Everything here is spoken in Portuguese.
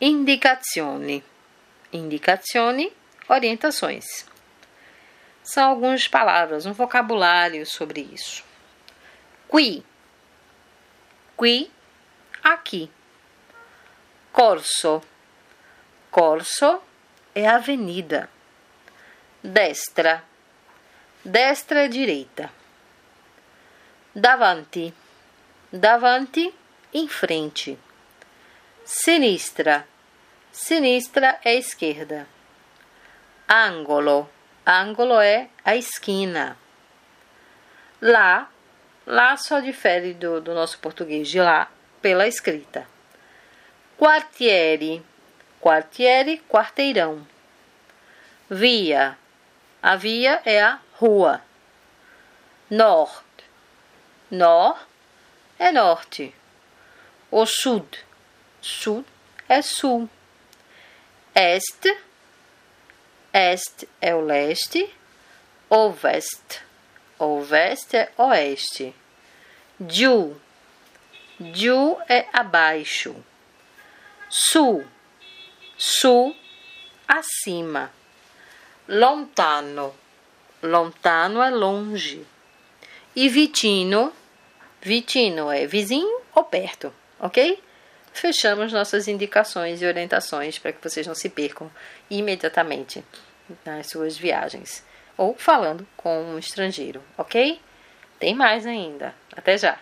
Indicazioni. Indicazioni, orientações. São algumas palavras, um vocabulário sobre isso. Qui. Qui, aqui. Corso. Corso é avenida. Destra. Destra é direita. Davanti. Davanti, em frente. Sinistra. Sinistra é esquerda. Ângulo. Ângulo é a esquina. Lá. Lá só difere do, do nosso português de lá pela escrita. Quartiere. Quartiere, quarteirão. Via. A via é a rua. Nord. Nord é norte. O sud sul é sul. Este, este é o leste. Ovest, ovest é oeste. Giù, giù é abaixo. Sul, sul, acima. Lontano, lontano é longe. E vicino, vicino é vizinho ou perto, ok? Fechamos nossas indicações e orientações para que vocês não se percam imediatamente nas suas viagens ou falando com um estrangeiro, ok? Tem mais ainda. Até já!